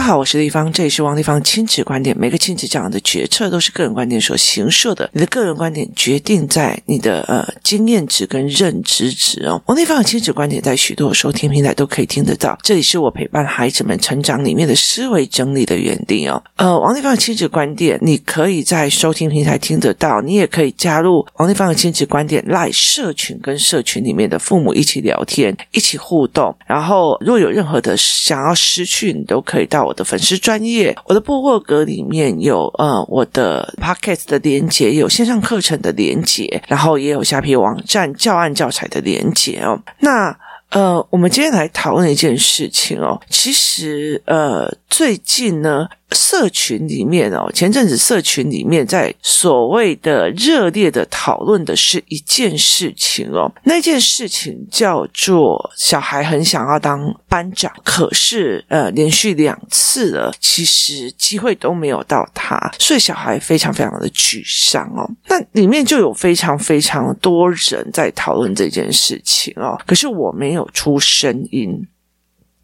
大家好，我是丽芳，这里是王丽芳亲子观点。每个亲子这样的决策都是个人观点所形设的，你的个人观点决定在你的呃经验值跟认知值哦。王丽芳的亲子观点在许多收听平台都可以听得到，这里是我陪伴孩子们成长里面的思维整理的园地哦。呃，王丽芳的亲子观点，你可以在收听平台听得到，你也可以加入王丽芳的亲子观点 LINE 社群，跟社群里面的父母一起聊天，一起互动。然后，如果有任何的想要失去，你都。可以到我的粉丝专业，我的部落格里面有呃我的 Podcast 的连接，有线上课程的连接，然后也有虾皮网站教案教材的连接哦。那呃，我们今天来讨论一件事情哦。其实呃，最近呢。社群里面哦，前阵子社群里面在所谓的热烈的讨论的是一件事情哦，那件事情叫做小孩很想要当班长，可是呃连续两次了，其实机会都没有到他，所以小孩非常非常的沮丧哦。那里面就有非常非常多人在讨论这件事情哦，可是我没有出声音。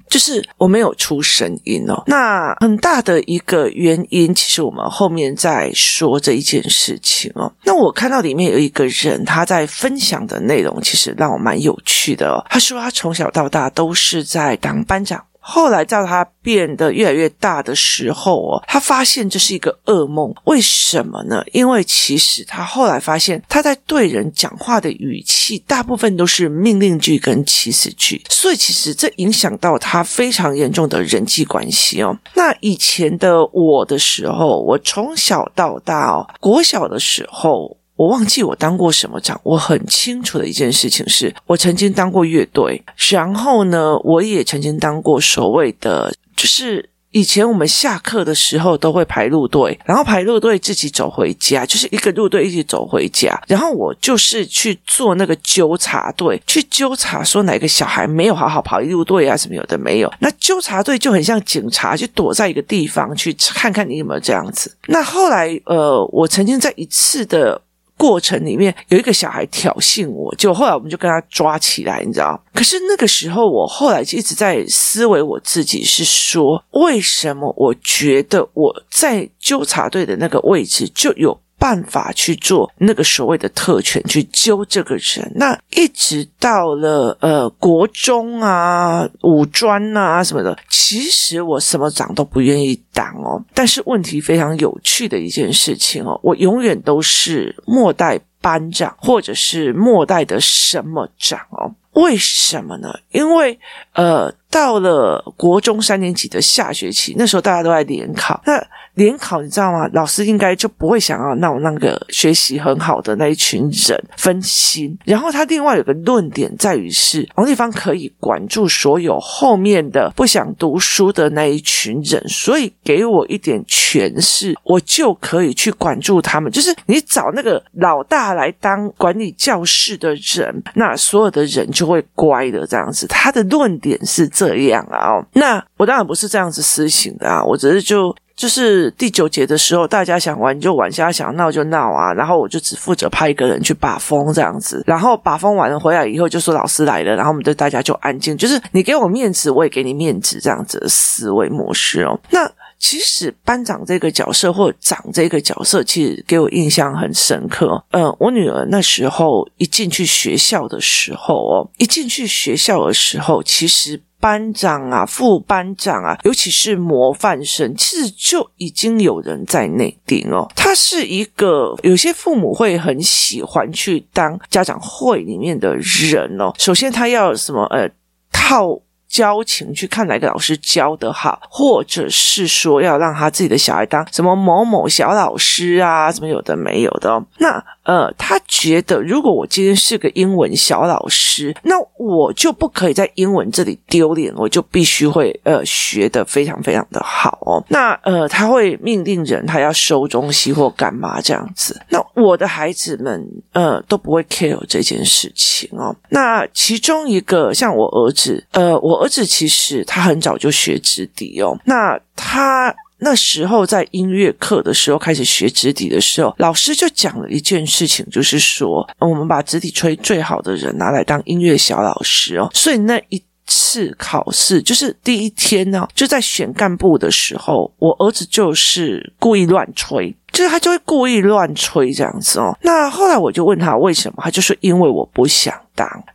就是我没有出声音哦，那很大的一个原因，其实我们后面再说这一件事情哦。那我看到里面有一个人他在分享的内容，其实让我蛮有趣的哦。他说他从小到大都是在当班长。后来到他变得越来越大的时候哦，他发现这是一个噩梦。为什么呢？因为其实他后来发现他在对人讲话的语气大部分都是命令句跟祈使句，所以其实这影响到他非常严重的人际关系哦。那以前的我的时候，我从小到大哦，国小的时候。我忘记我当过什么长，我很清楚的一件事情是，我曾经当过乐队，然后呢，我也曾经当过所谓的，就是以前我们下课的时候都会排路队，然后排路队自己走回家，就是一个路队一起走回家，然后我就是去做那个纠察队，去纠察说哪个小孩没有好好跑一路队啊，什么有的没有，那纠察队就很像警察，就躲在一个地方去看看你有没有这样子。那后来，呃，我曾经在一次的。过程里面有一个小孩挑衅我，就后来我们就跟他抓起来，你知道？可是那个时候，我后来就一直在思维我自己，是说为什么我觉得我在纠察队的那个位置就有。办法去做那个所谓的特权，去揪这个人。那一直到了呃国中啊、五专啊什么的，其实我什么长都不愿意当哦。但是问题非常有趣的一件事情哦，我永远都是末代班长，或者是末代的什么长哦。为什么呢？因为呃，到了国中三年级的下学期，那时候大家都在联考。那联考你知道吗？老师应该就不会想要让那个学习很好的那一群人分心。然后他另外有个论点在于是，王丽芳可以管住所有后面的不想读书的那一群人，所以给我一点权势，我就可以去管住他们。就是你找那个老大来当管理教室的人，那所有的人就。会乖的这样子，他的论点是这这样啊。那我当然不是这样子私行的啊，我只是就就是第九节的时候，大家想玩就玩，大家想闹就闹啊，然后我就只负责派一个人去把风这样子，然后把风完了回来以后就说老师来了，然后我们就大家就安静，就是你给我面子，我也给你面子这样子的思维模式哦。那。其实班长这个角色或长这个角色，其实给我印象很深刻。呃，我女儿那时候一进去学校的时候哦，一进去学校的时候，其实班长啊、副班长啊，尤其是模范生，其实就已经有人在内定哦。他是一个有些父母会很喜欢去当家长会里面的人哦。首先，他要什么？呃，套。交情去看哪个老师教得好，或者是说要让他自己的小孩当什么某某小老师啊，什么有的没有的哦。那呃，他觉得如果我今天是个英文小老师，那我就不可以在英文这里丢脸，我就必须会呃学得非常非常的好哦。那呃，他会命令人他要收东西或干嘛这样子。那我的孩子们呃都不会 care 这件事情哦。那其中一个像我儿子，呃，我。儿子其实他很早就学直笛哦，那他那时候在音乐课的时候开始学直笛的时候，老师就讲了一件事情，就是说我们把直笛吹最好的人拿来当音乐小老师哦，所以那一次考试，就是第一天呢，就在选干部的时候，我儿子就是故意乱吹，就是他就会故意乱吹这样子哦。那后来我就问他为什么，他就说因为我不想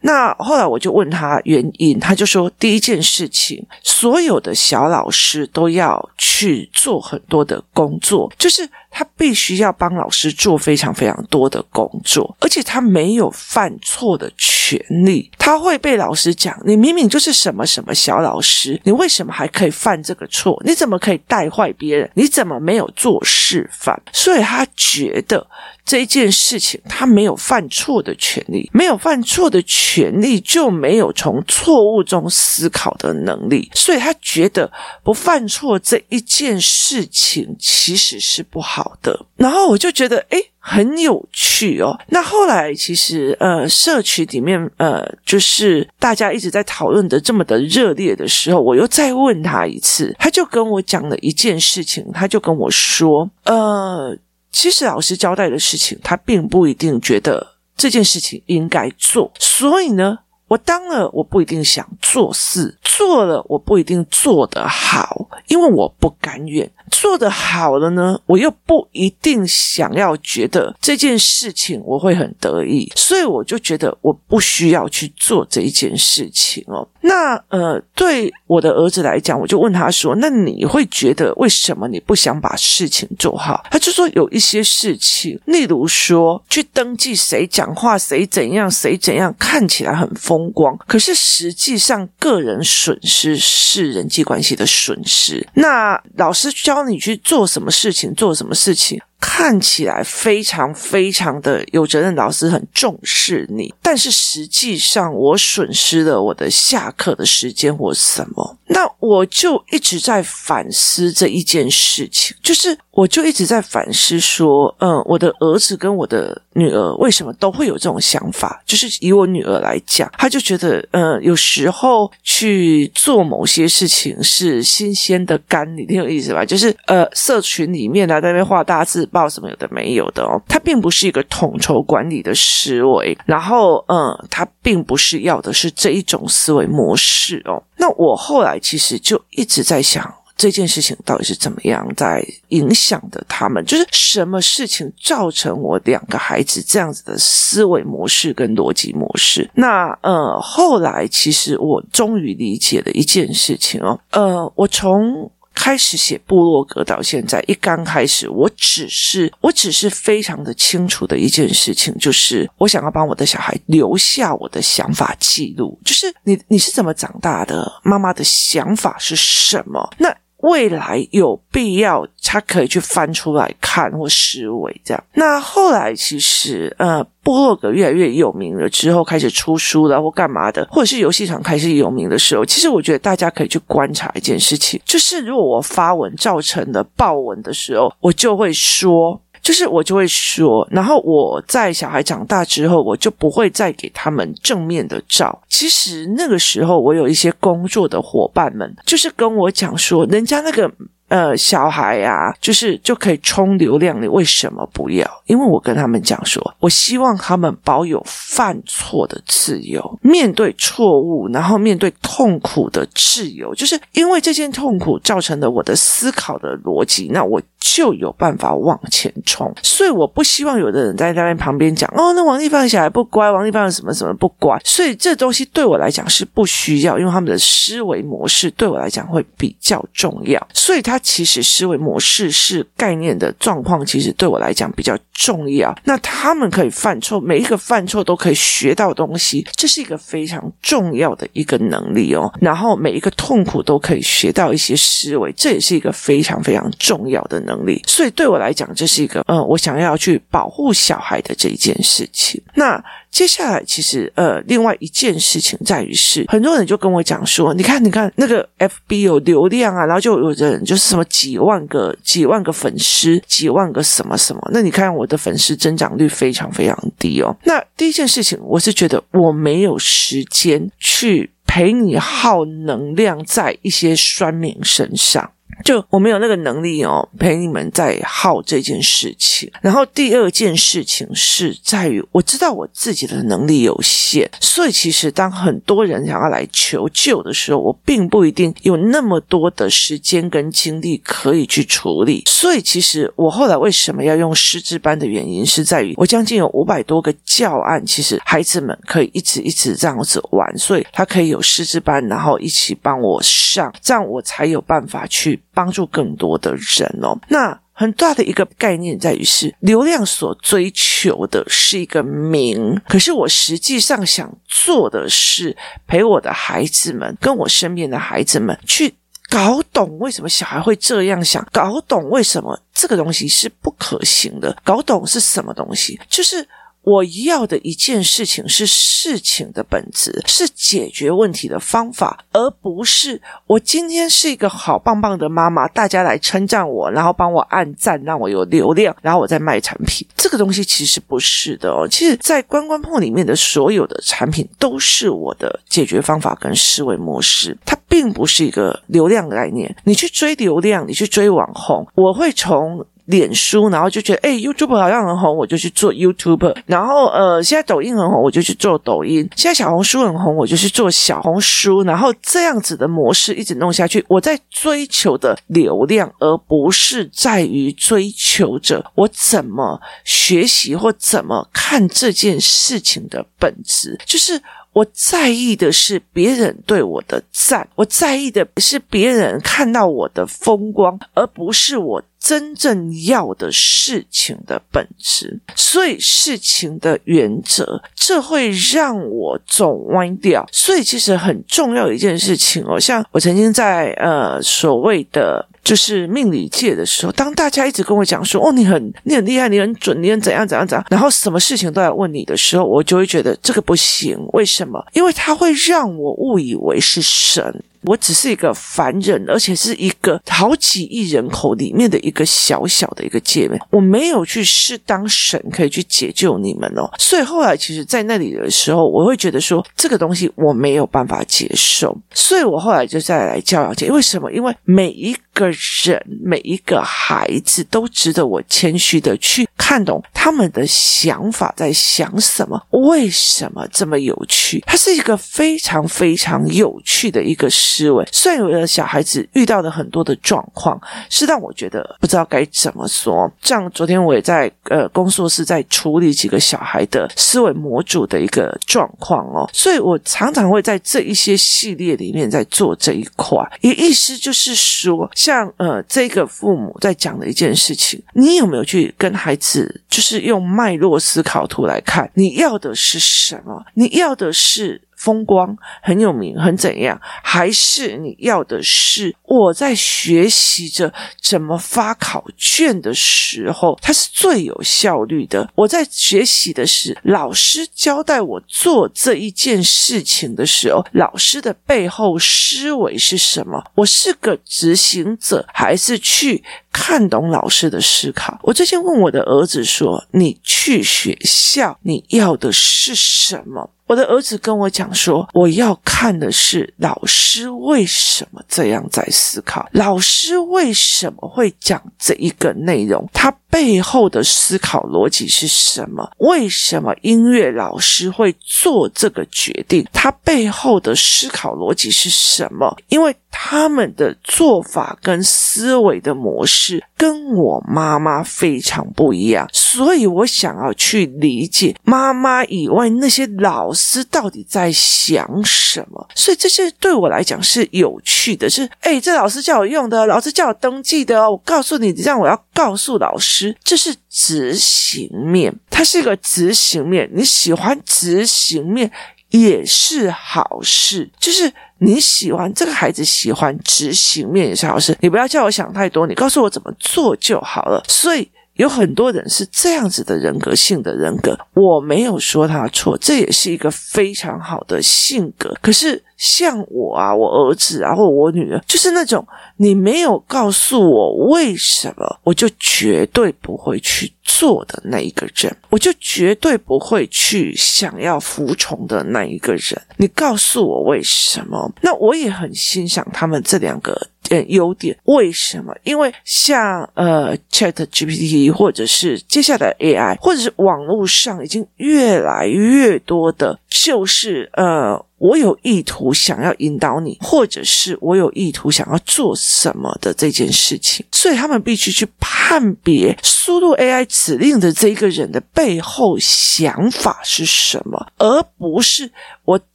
那后来我就问他原因，他就说第一件事情，所有的小老师都要去做很多的工作，就是。他必须要帮老师做非常非常多的工作，而且他没有犯错的权利。他会被老师讲：“你明明就是什么什么小老师，你为什么还可以犯这个错？你怎么可以带坏别人？你怎么没有做示范？”所以他觉得。这一件事情，他没有犯错的权利，没有犯错的权利，就没有从错误中思考的能力，所以他觉得不犯错这一件事情其实是不好好的。然后我就觉得，诶，很有趣哦。那后来其实，呃，社区里面，呃，就是大家一直在讨论的这么的热烈的时候，我又再问他一次，他就跟我讲了一件事情，他就跟我说，呃。其实老师交代的事情，他并不一定觉得这件事情应该做，所以呢，我当了我不一定想做事，做了我不一定做得好，因为我不甘愿。做得好了呢，我又不一定想要觉得这件事情我会很得意，所以我就觉得我不需要去做这一件事情哦。那呃，对我的儿子来讲，我就问他说：“那你会觉得为什么你不想把事情做好？”他就说有一些事情，例如说去登记谁讲话、谁怎样、谁怎样，看起来很疯风光，可是实际上个人损失是人际关系的损失。那老师教。你去做什么事情，做什么事情。看起来非常非常的有责任，老师很重视你，但是实际上我损失了我的下课的时间或什么，那我就一直在反思这一件事情，就是我就一直在反思说，嗯，我的儿子跟我的女儿为什么都会有这种想法？就是以我女儿来讲，她就觉得，嗯，有时候去做某些事情是新鲜的干，你挺有意思吧？就是呃，社群里面啊，在那边画大字。报什么有的没有的哦，它并不是一个统筹管理的思维，然后嗯，它并不是要的是这一种思维模式哦。那我后来其实就一直在想，这件事情到底是怎么样在影响的他们，就是什么事情造成我两个孩子这样子的思维模式跟逻辑模式？那呃，后来其实我终于理解了一件事情哦，呃，我从。开始写部落格到现在，一刚开始，我只是我只是非常的清楚的一件事情，就是我想要帮我的小孩留下我的想法记录，就是你你是怎么长大的，妈妈的想法是什么？那。未来有必要，他可以去翻出来看或思维这样。那后来其实，呃，部落格越来越有名了之后，开始出书了或干嘛的，或者是游戏场开始有名的时候，其实我觉得大家可以去观察一件事情，就是如果我发文造成的爆文的时候，我就会说。就是我就会说，然后我在小孩长大之后，我就不会再给他们正面的照。其实那个时候，我有一些工作的伙伴们，就是跟我讲说，人家那个。呃，小孩、啊，就是就可以充流量，你为什么不要？因为我跟他们讲说，我希望他们保有犯错的自由，面对错误，然后面对痛苦的自由，就是因为这件痛苦造成了我的思考的逻辑，那我就有办法往前冲。所以我不希望有的人在那边旁边讲，哦，那王丽芳的小孩不乖，王丽芳的什么什么不乖。所以这东西对我来讲是不需要，因为他们的思维模式对我来讲会比较重要，所以他。其实思维模式是概念的状况，其实对我来讲比较重要。那他们可以犯错，每一个犯错都可以学到东西，这是一个非常重要的一个能力哦。然后每一个痛苦都可以学到一些思维，这也是一个非常非常重要的能。能力所以对我来讲，这是一个嗯，我想要去保护小孩的这一件事情。那。接下来，其实呃，另外一件事情在于是，很多人就跟我讲说，你看，你看那个 FB 有流量啊，然后就有人就是什么几万个、几万个粉丝，几万个什么什么。那你看我的粉丝增长率非常非常低哦。那第一件事情，我是觉得我没有时间去陪你耗能量在一些酸民身上。就我没有那个能力哦，陪你们在耗这件事情。然后第二件事情是在于，我知道我自己的能力有限，所以其实当很多人想要来求救的时候，我并不一定有那么多的时间跟精力可以去处理。所以其实我后来为什么要用师资班的原因，是在于我将近有五百多个教案，其实孩子们可以一直一直这样子玩，所以他可以有师资班，然后一起帮我上，这样我才有办法去。帮助更多的人哦，那很大的一个概念在于是流量所追求的是一个名，可是我实际上想做的是陪我的孩子们，跟我身边的孩子们去搞懂为什么小孩会这样想，搞懂为什么这个东西是不可行的，搞懂是什么东西，就是。我要的一件事情是事情的本质，是解决问题的方法，而不是我今天是一个好棒棒的妈妈，大家来称赞我，然后帮我按赞，让我有流量，然后我再卖产品。这个东西其实不是的哦。其实，在关关破里面的所有的产品都是我的解决方法跟思维模式，它并不是一个流量概念。你去追流量，你去追网红，我会从。脸书，然后就觉得哎，YouTube 好像很红，我就去做 YouTube。然后呃，现在抖音很红，我就去做抖音。现在小红书很红，我就去做小红书。然后这样子的模式一直弄下去，我在追求的流量，而不是在于追求着我怎么学习或怎么看这件事情的本质，就是。我在意的是别人对我的赞，我在意的是别人看到我的风光，而不是我真正要的事情的本质。所以事情的原则，这会让我走歪掉。所以其实很重要一件事情哦，像我曾经在呃所谓的。就是命理界的时候，当大家一直跟我讲说：“哦，你很你很厉害，你很准，你很怎样怎样怎样。”然后什么事情都要问你的时候，我就会觉得这个不行。为什么？因为它会让我误以为是神。我只是一个凡人，而且是一个好几亿人口里面的一个小小的一个界面，我没有去适当神可以去解救你们哦。所以后来，其实，在那里的时候，我会觉得说这个东西我没有办法接受，所以我后来就再来教养界。为什么？因为每一个人、每一个孩子都值得我谦虚的去看懂他们的想法在想什么，为什么这么有趣？它是一个非常非常有趣的一个事。思维，虽然有的小孩子遇到的很多的状况，是让我觉得不知道该怎么说。像昨天我也在呃工作室在处理几个小孩的思维模组的一个状况哦，所以我常常会在这一些系列里面在做这一块。也意思就是说，像呃这个父母在讲的一件事情，你有没有去跟孩子就是用脉络思考图来看，你要的是什么？你要的是？风光很有名，很怎样？还是你要的是我在学习着怎么发考卷的时候，它是最有效率的。我在学习的是老师交代我做这一件事情的时候，老师的背后思维是什么？我是个执行者，还是去看懂老师的思考？我最近问我的儿子说：“你去学校，你要的是什么？”我的儿子跟我讲说：“我要看的是老师为什么这样在思考，老师为什么会讲这一个内容，他背后的思考逻辑是什么？为什么音乐老师会做这个决定？他背后的思考逻辑是什么？因为他们的做法跟思维的模式跟我妈妈非常不一样，所以我想要去理解妈妈以外那些老师。”到底在想什么？所以这些对我来讲是有趣的。是，哎，这老师叫我用的，老师叫我登记的。我告诉你，这样我要告诉老师，这是执行面，它是一个执行面。你喜欢执行面也是好事，就是你喜欢这个孩子喜欢执行面也是好事。你不要叫我想太多，你告诉我怎么做就好了。所以。有很多人是这样子的人格性的人格，我没有说他错，这也是一个非常好的性格。可是像我啊，我儿子啊，或我女儿，就是那种你没有告诉我为什么，我就绝对不会去做的那一个人，我就绝对不会去想要服从的那一个人。你告诉我为什么，那我也很欣赏他们这两个。点优点。为什么？因为像呃 Chat GPT 或者是接下来 AI，或者是网络上已经越来越多的，就是呃。我有意图想要引导你，或者是我有意图想要做什么的这件事情，所以他们必须去判别输入 AI 指令的这一个人的背后想法是什么，而不是我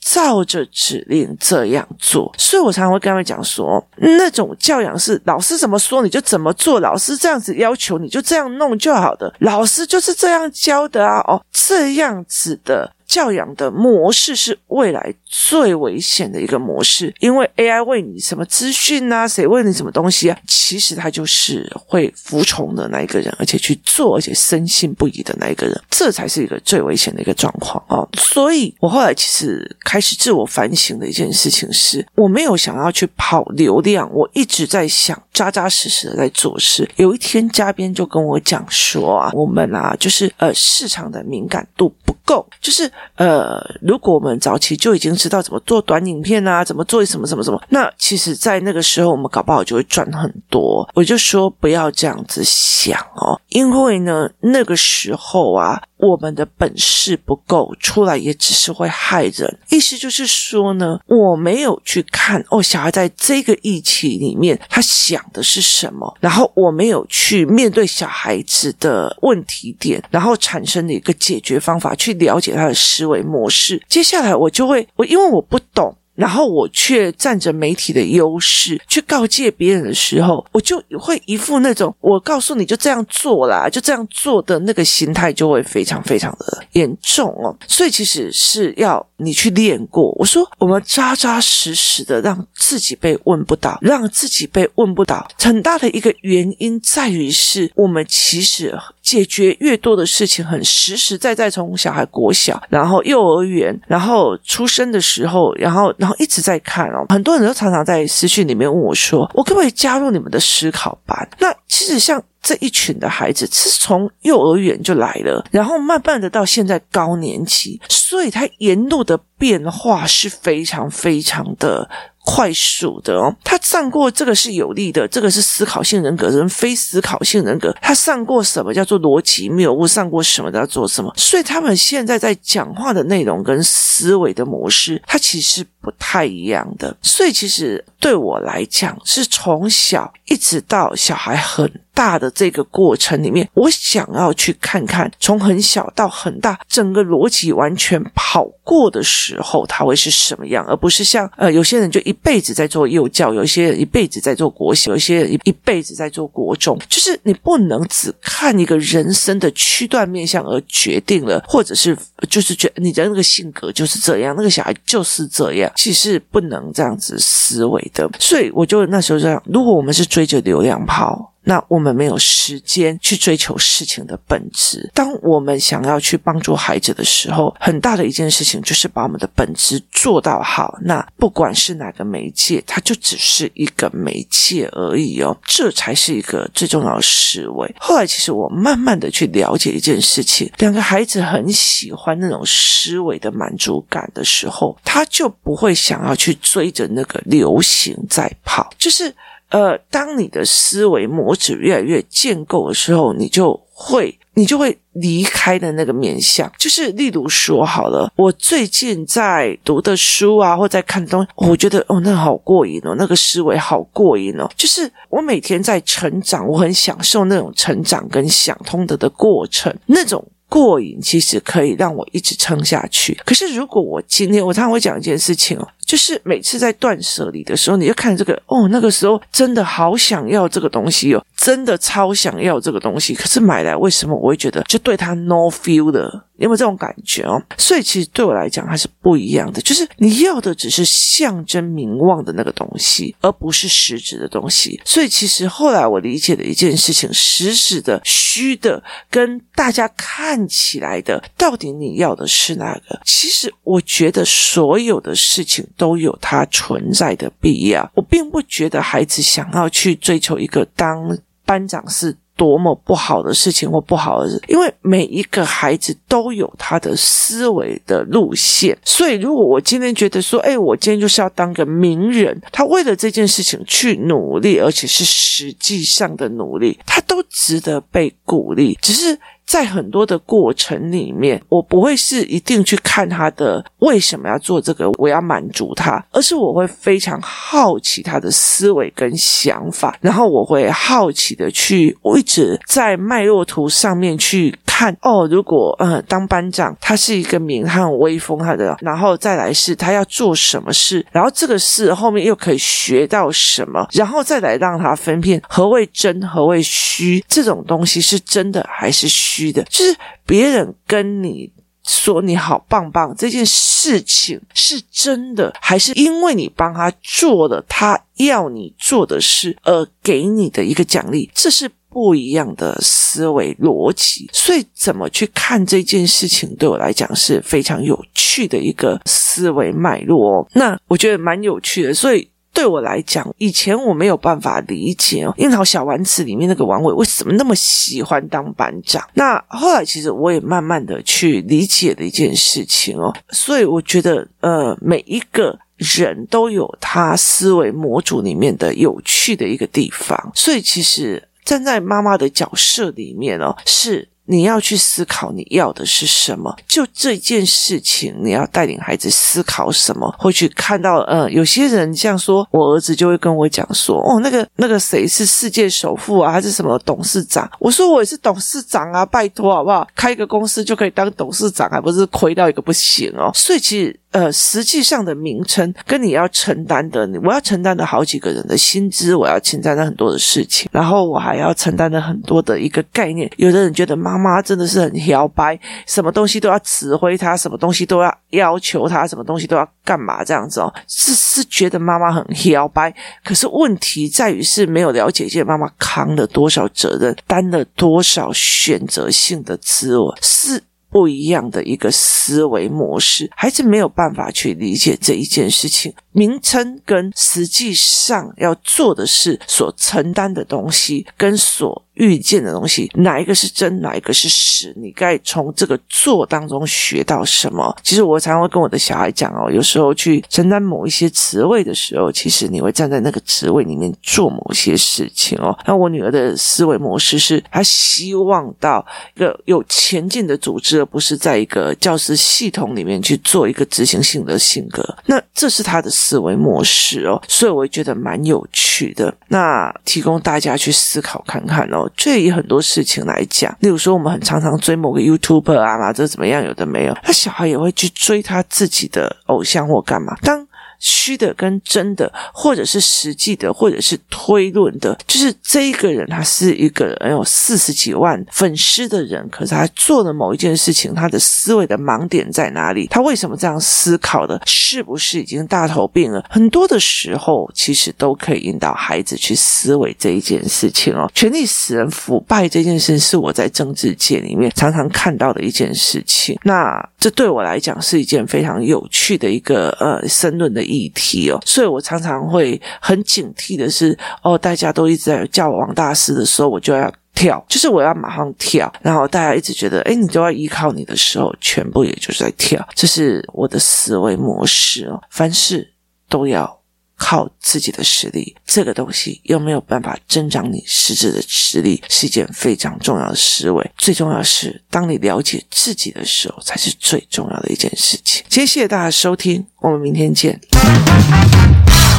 照着指令这样做。所以我常常会跟他们讲说，那种教养是老师怎么说你就怎么做，老师这样子要求你就这样弄就好的，老师就是这样教的啊，哦，这样子的。教养的模式是未来最危险的一个模式，因为 AI 喂你什么资讯啊，谁喂你什么东西啊，其实他就是会服从的那一个人，而且去做，而且深信不疑的那一个人，这才是一个最危险的一个状况啊！所以我后来其实开始自我反省的一件事情是，我没有想要去跑流量，我一直在想扎扎实实的在做事。有一天，嘉宾就跟我讲说啊，我们啊，就是呃，市场的敏感度不够，就是。呃，如果我们早期就已经知道怎么做短影片啊，怎么做什么什么什么，那其实，在那个时候，我们搞不好就会赚很多。我就说不要这样子想哦，因为呢，那个时候啊。我们的本事不够，出来也只是会害人。意思就是说呢，我没有去看哦，小孩在这个议题里面他想的是什么，然后我没有去面对小孩子的问题点，然后产生的一个解决方法，去了解他的思维模式。接下来我就会，我因为我不懂。然后我却占着媒体的优势去告诫别人的时候，我就会一副那种我告诉你就这样做啦，就这样做的那个心态就会非常非常的严重哦。所以其实是要你去练过。我说我们扎扎实实的让自己被问不倒，让自己被问不倒，很大的一个原因在于是我们其实。解决越多的事情，很实实在在从小孩国小，然后幼儿园，然后出生的时候，然后然后一直在看哦。很多人都常常在私讯里面问我说：“我可不可以加入你们的思考班？”那其实像这一群的孩子，是从幼儿园就来了，然后慢慢的到现在高年级，所以他沿路的变化是非常非常的。快速的哦，他上过这个是有利的，这个是思考性人格，人非思考性人格，他上过什么叫做逻辑谬误，上过什么叫做什么，所以他们现在在讲话的内容跟思维的模式，它其实不太一样的。所以其实对我来讲，是从小一直到小孩很大的这个过程里面，我想要去看看从很小到很大，整个逻辑完全跑过的时时候，他会是什么样，而不是像呃有些人就一辈子在做幼教，有一些人一辈子在做国小，有一些人一一辈子在做国中，就是你不能只看一个人生的区段面向而决定了，或者是就是觉你的那个性格就是这样，那个小孩就是这样，其实不能这样子思维的。所以我就那时候这样，如果我们是追着流量跑。那我们没有时间去追求事情的本质。当我们想要去帮助孩子的时候，很大的一件事情就是把我们的本质做到好。那不管是哪个媒介，它就只是一个媒介而已哦，这才是一个最重要的思维。后来，其实我慢慢的去了解一件事情：两个孩子很喜欢那种思维的满足感的时候，他就不会想要去追着那个流行在跑，就是。呃，当你的思维模组越来越建构的时候，你就会，你就会离开的那个面向。就是例如说，好了，我最近在读的书啊，或在看的东西，我觉得哦，那好过瘾哦，那个思维好过瘾哦。就是我每天在成长，我很享受那种成长跟想通的的过程，那种。过瘾其实可以让我一直撑下去。可是如果我今天，我常常会讲一件事情哦，就是每次在断舍离的时候，你就看这个哦，那个时候真的好想要这个东西哦，真的超想要这个东西。可是买来为什么我会觉得就对它 no feel 的？有没有这种感觉哦？所以其实对我来讲还是不一样的，就是你要的只是象征名望的那个东西，而不是实质的东西。所以其实后来我理解的一件事情，实质的、虚的，跟大家看起来的，到底你要的是哪个？其实我觉得所有的事情都有它存在的必要。我并不觉得孩子想要去追求一个当班长是。多么不好的事情或不好的事，因为每一个孩子都有他的思维的路线，所以如果我今天觉得说，哎，我今天就是要当个名人，他为了这件事情去努力，而且是实际上的努力，他都值得被鼓励，只是。在很多的过程里面，我不会是一定去看他的为什么要做这个，我要满足他，而是我会非常好奇他的思维跟想法，然后我会好奇的去，我一直在脉络图上面去看哦。如果呃当班长，他是一个名，他很威风，他的，然后再来是他要做什么事，然后这个事后面又可以学到什么，然后再来让他分辨何谓真，何谓虚，这种东西是真的还是。虚的，就是别人跟你说你好棒棒，这件事情是真的，还是因为你帮他做了他要你做的事而给你的一个奖励？这是不一样的思维逻辑。所以，怎么去看这件事情，对我来讲是非常有趣的一个思维脉络哦。那我觉得蛮有趣的，所以。对我来讲，以前我没有办法理解，《樱桃小丸子》里面那个王伟为什么那么喜欢当班长。那后来其实我也慢慢的去理解了一件事情哦，所以我觉得呃，每一个人都有他思维模组里面的有趣的一个地方。所以其实站在妈妈的角色里面哦，是。你要去思考你要的是什么？就这件事情，你要带领孩子思考什么？会去看到，呃，有些人像说，我儿子就会跟我讲说，哦，那个那个谁是世界首富啊，还是什么董事长？我说我也是董事长啊，拜托好不好？开一个公司就可以当董事长，还不是亏到一个不行哦。所以其实。呃，实际上的名称跟你要承担的，我要承担的好几个人的薪资，我要承担的很多的事情，然后我还要承担的很多的一个概念。有的人觉得妈妈真的是很摇摆，什么东西都要指挥他，什么东西都要要求他，什么东西都要干嘛这样子哦，是是觉得妈妈很摇摆。可是问题在于是没有了解这妈妈扛了多少责任，担了多少选择性的自我是。不一样的一个思维模式，孩子没有办法去理解这一件事情。名称跟实际上要做的事所承担的东西，跟所遇见的东西，哪一个是真，哪一个是实？你该从这个做当中学到什么？其实我常常会跟我的小孩讲哦，有时候去承担某一些职位的时候，其实你会站在那个职位里面做某些事情哦。那我女儿的思维模式是，她希望到一个有前进的组织，而不是在一个教师系统里面去做一个执行性的性格。那这是她的。思维模式哦，所以我觉得蛮有趣的。那提供大家去思考看看哦。这以很多事情来讲，例如说，我们很常常追某个 YouTuber 啊或者怎么样？有的没有，他小孩也会去追他自己的偶像或干嘛。当虚的跟真的，或者是实际的，或者是推论的，就是这一个人，他是一个人有四十几万粉丝的人，可是他做了某一件事情，他的思维的盲点在哪里？他为什么这样思考的？是不是已经大头病了？很多的时候，其实都可以引导孩子去思维这一件事情哦。权力使人腐败这件事，是我在政治界里面常常看到的一件事情。那这对我来讲是一件非常有趣的一个呃申论的。议题哦，所以我常常会很警惕的是，哦，大家都一直在叫我王大师的时候，我就要跳，就是我要马上跳。然后大家一直觉得，哎，你都要依靠你的时候，全部也就是在跳，这是我的思维模式哦。凡事都要靠自己的实力，这个东西又没有办法增长你实质的实力，是一件非常重要的思维。最重要的是，当你了解自己的时候，才是最重要的一件事情。谢谢大家收听，我们明天见。